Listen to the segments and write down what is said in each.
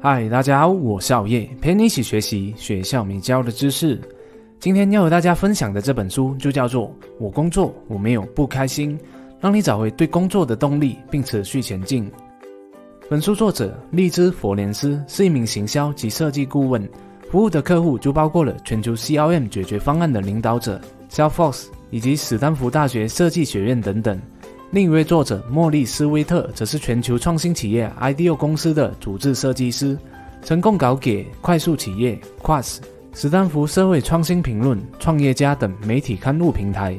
嗨，大家好，我是熬夜，陪你一起学习学校没教的知识。今天要和大家分享的这本书就叫做《我工作我没有不开心》，让你找回对工作的动力，并持续前进。本书作者利兹·佛莲斯是一名行销及设计顾问，服务的客户就包括了全球 CRM 解决方案的领导者 sale force 以及史丹福大学设计学院等等。另一位作者莫利斯·威特则是全球创新企业 IDEO 公司的主治设计师，曾供稿给快速企业 Quas、斯丹福社会创新评论、创业家等媒体刊物平台。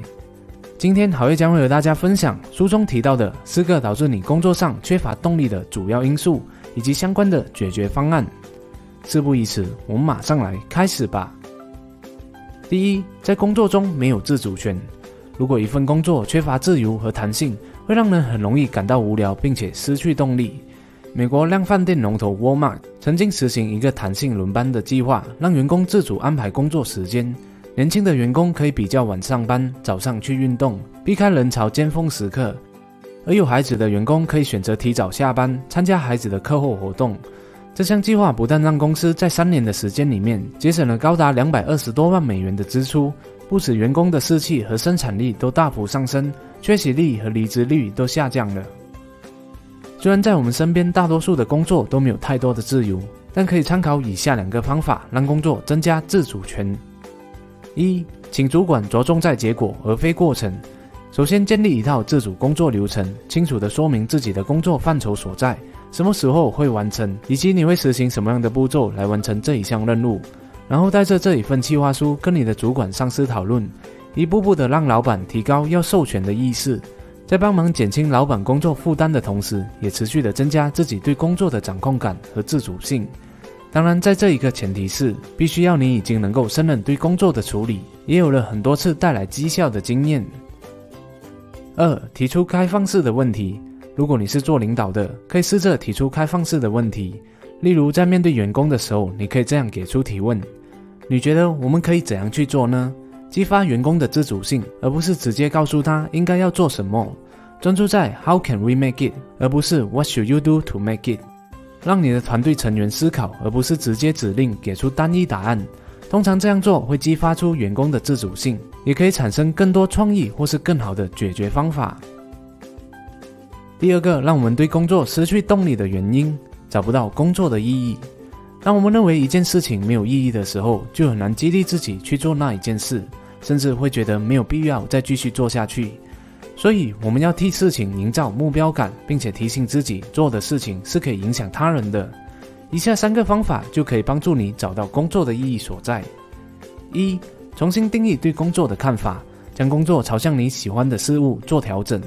今天好业将会和大家分享书中提到的四个导致你工作上缺乏动力的主要因素，以及相关的解决方案。事不宜迟，我们马上来开始吧。第一，在工作中没有自主权。如果一份工作缺乏自由和弹性，会让人很容易感到无聊，并且失去动力。美国量贩店龙头 Walmart 曾经实行一个弹性轮班的计划，让员工自主安排工作时间。年轻的员工可以比较晚上班，早上去运动，避开人潮尖峰时刻；而有孩子的员工可以选择提早下班，参加孩子的课后活动。这项计划不但让公司在三年的时间里面节省了高达两百二十多万美元的支出。不使员工的士气和生产力都大幅上升，缺席率和离职率都下降了。虽然在我们身边大多数的工作都没有太多的自由，但可以参考以下两个方法，让工作增加自主权：一，请主管着重在结果而非过程。首先，建立一套自主工作流程，清楚地说明自己的工作范畴所在，什么时候会完成，以及你会实行什么样的步骤来完成这一项任务。然后带着这一份计划书跟你的主管上司讨论，一步步的让老板提高要授权的意识，在帮忙减轻老板工作负担的同时，也持续的增加自己对工作的掌控感和自主性。当然，在这一个前提是，必须要你已经能够胜任对工作的处理，也有了很多次带来绩效的经验。二、提出开放式的问题。如果你是做领导的，可以试着提出开放式的问题，例如在面对员工的时候，你可以这样给出提问。你觉得我们可以怎样去做呢？激发员工的自主性，而不是直接告诉他应该要做什么。专注在 How can we make it，而不是 What should you do to make it。让你的团队成员思考，而不是直接指令给出单一答案。通常这样做会激发出员工的自主性，也可以产生更多创意或是更好的解决方法。第二个让我们对工作失去动力的原因，找不到工作的意义。当我们认为一件事情没有意义的时候，就很难激励自己去做那一件事，甚至会觉得没有必要再继续做下去。所以，我们要替事情营造目标感，并且提醒自己做的事情是可以影响他人的。以下三个方法就可以帮助你找到工作的意义所在：一、重新定义对工作的看法，将工作朝向你喜欢的事物做调整。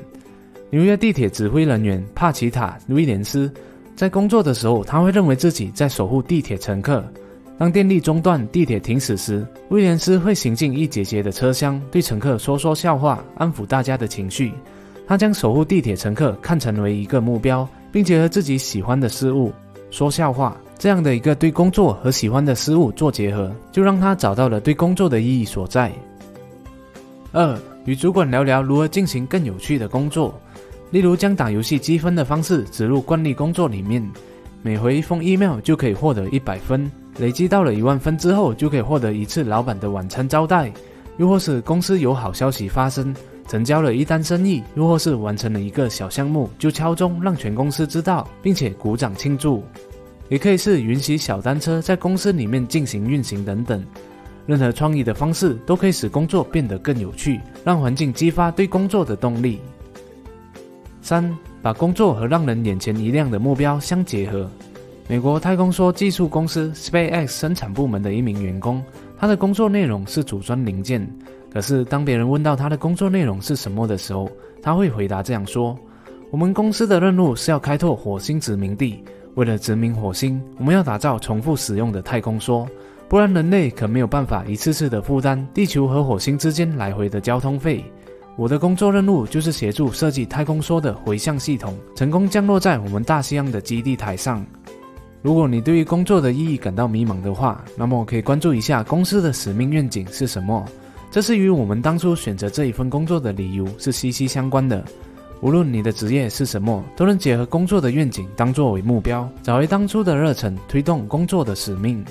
纽约地铁指挥人员帕奇塔·威廉斯。在工作的时候，他会认为自己在守护地铁乘客。当电力中断、地铁停驶时，威廉斯会行进一节节的车厢，对乘客说说笑话，安抚大家的情绪。他将守护地铁乘客看成为一个目标，并结合自己喜欢的事物说笑话，这样的一个对工作和喜欢的事物做结合，就让他找到了对工作的意义所在。二，与主管聊聊如何进行更有趣的工作。例如，将打游戏积分的方式植入惯例工作里面，每回一封 email 就可以获得一百分，累积到了一万分之后，就可以获得一次老板的晚餐招待；又或是公司有好消息发生，成交了一单生意；又或是完成了一个小项目，就敲钟让全公司知道，并且鼓掌庆祝。也可以是允许小单车在公司里面进行运行等等，任何创意的方式都可以使工作变得更有趣，让环境激发对工作的动力。三，把工作和让人眼前一亮的目标相结合。美国太空梭技术公司 SpaceX 生产部门的一名员工，他的工作内容是组装零件。可是，当别人问到他的工作内容是什么的时候，他会回答这样说：“我们公司的任务是要开拓火星殖民地。为了殖民火星，我们要打造重复使用的太空梭，不然人类可没有办法一次次的负担地球和火星之间来回的交通费。”我的工作任务就是协助设计太空梭的回向系统，成功降落在我们大西洋的基地台上。如果你对于工作的意义感到迷茫的话，那么可以关注一下公司的使命愿景是什么。这是与我们当初选择这一份工作的理由是息息相关的。无论你的职业是什么，都能结合工作的愿景当作为目标，找回当初的热忱，推动工作的使命。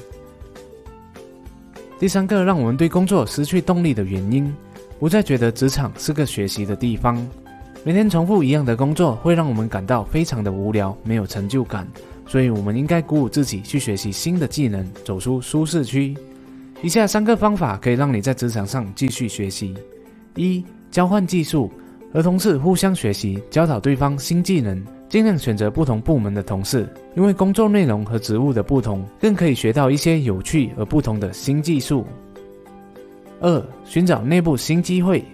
第三个让我们对工作失去动力的原因，不再觉得职场是个学习的地方。每天重复一样的工作会让我们感到非常的无聊，没有成就感。所以，我们应该鼓舞自己去学习新的技能，走出舒适区。以下三个方法可以让你在职场上继续学习：一、交换技术。和同事互相学习，教导对方新技能，尽量选择不同部门的同事，因为工作内容和职务的不同，更可以学到一些有趣而不同的新技术。二、寻找内部新机会。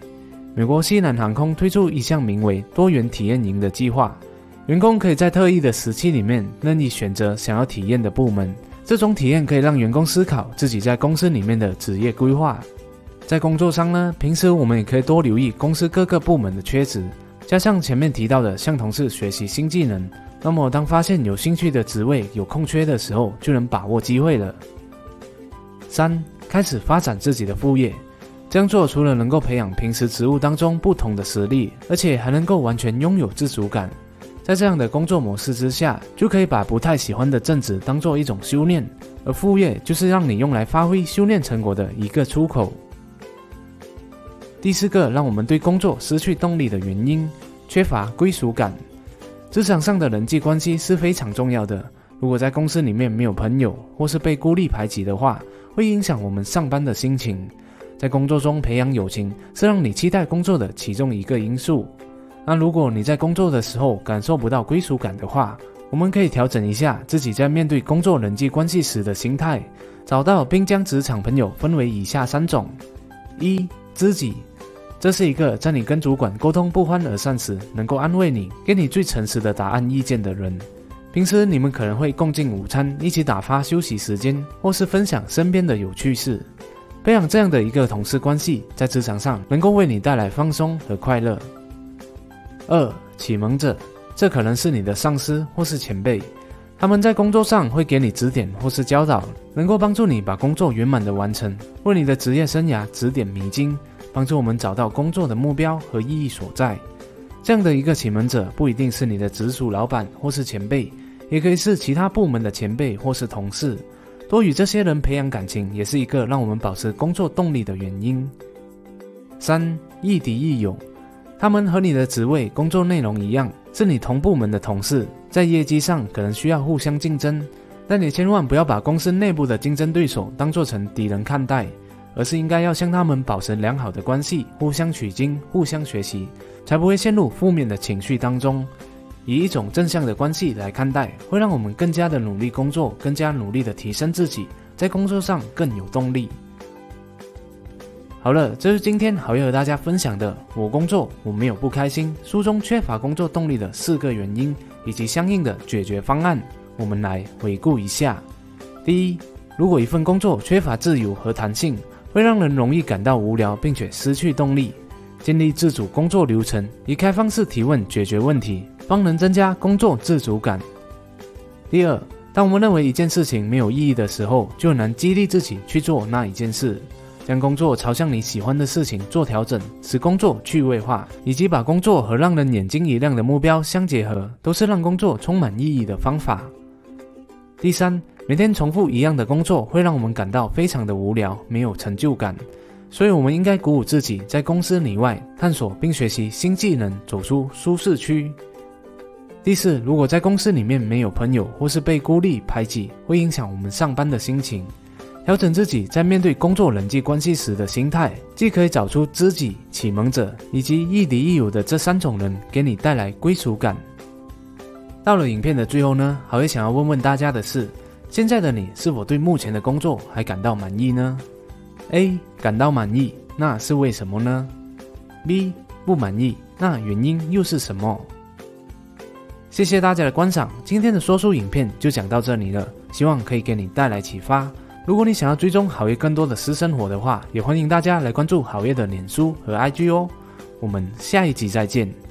美国西南航空推出一项名为“多元体验营”的计划，员工可以在特异的时期里面任意选择想要体验的部门。这种体验可以让员工思考自己在公司里面的职业规划。在工作上呢，平时我们也可以多留意公司各个部门的缺职，加上前面提到的向同事学习新技能，那么当发现有兴趣的职位有空缺的时候，就能把握机会了。三，开始发展自己的副业，这样做除了能够培养平时职务当中不同的实力，而且还能够完全拥有自主感。在这样的工作模式之下，就可以把不太喜欢的正职当做一种修炼，而副业就是让你用来发挥修炼成果的一个出口。第四个让我们对工作失去动力的原因，缺乏归属感。职场上的人际关系是非常重要的。如果在公司里面没有朋友，或是被孤立排挤的话，会影响我们上班的心情。在工作中培养友情，是让你期待工作的其中一个因素。那如果你在工作的时候感受不到归属感的话，我们可以调整一下自己在面对工作人际关系时的心态，找到并将职场朋友分为以下三种：一、知己。这是一个在你跟主管沟通不欢而散时，能够安慰你、给你最诚实的答案意见的人。平时你们可能会共进午餐，一起打发休息时间，或是分享身边的有趣事。培养这样的一个同事关系，在职场上能够为你带来放松和快乐。二、启蒙者，这可能是你的上司或是前辈，他们在工作上会给你指点或是教导，能够帮助你把工作圆满的完成，为你的职业生涯指点迷津。帮助我们找到工作的目标和意义所在。这样的一个启蒙者不一定是你的直属老板或是前辈，也可以是其他部门的前辈或是同事。多与这些人培养感情，也是一个让我们保持工作动力的原因。三亦敌亦友，他们和你的职位、工作内容一样，是你同部门的同事，在业绩上可能需要互相竞争，但你千万不要把公司内部的竞争对手当做成敌人看待。而是应该要向他们保持良好的关系，互相取经，互相学习，才不会陷入负面的情绪当中。以一种正向的关系来看待，会让我们更加的努力工作，更加努力的提升自己，在工作上更有动力。好了，这是今天好友和大家分享的。我工作我没有不开心，书中缺乏工作动力的四个原因以及相应的解决方案，我们来回顾一下。第一，如果一份工作缺乏自由和弹性，会让人容易感到无聊，并且失去动力。建立自主工作流程，以开放式提问解决问题，方能增加工作自主感。第二，当我们认为一件事情没有意义的时候，就很难激励自己去做那一件事。将工作朝向你喜欢的事情做调整，使工作趣味化，以及把工作和让人眼睛一亮的目标相结合，都是让工作充满意义的方法。第三。每天重复一样的工作会让我们感到非常的无聊，没有成就感，所以我们应该鼓舞自己，在公司里外探索并学习新技能，走出舒适区。第四，如果在公司里面没有朋友或是被孤立排挤，会影响我们上班的心情。调整自己在面对工作人际关系时的心态，既可以找出知己、启蒙者以及亦敌亦友的这三种人，给你带来归属感。到了影片的最后呢，还会想要问问大家的是。现在的你是否对目前的工作还感到满意呢？A. 感到满意，那是为什么呢？B. 不满意，那原因又是什么？谢谢大家的观赏，今天的说书影片就讲到这里了，希望可以给你带来启发。如果你想要追踪好业更多的私生活的话，也欢迎大家来关注好业的脸书和 IG 哦。我们下一集再见。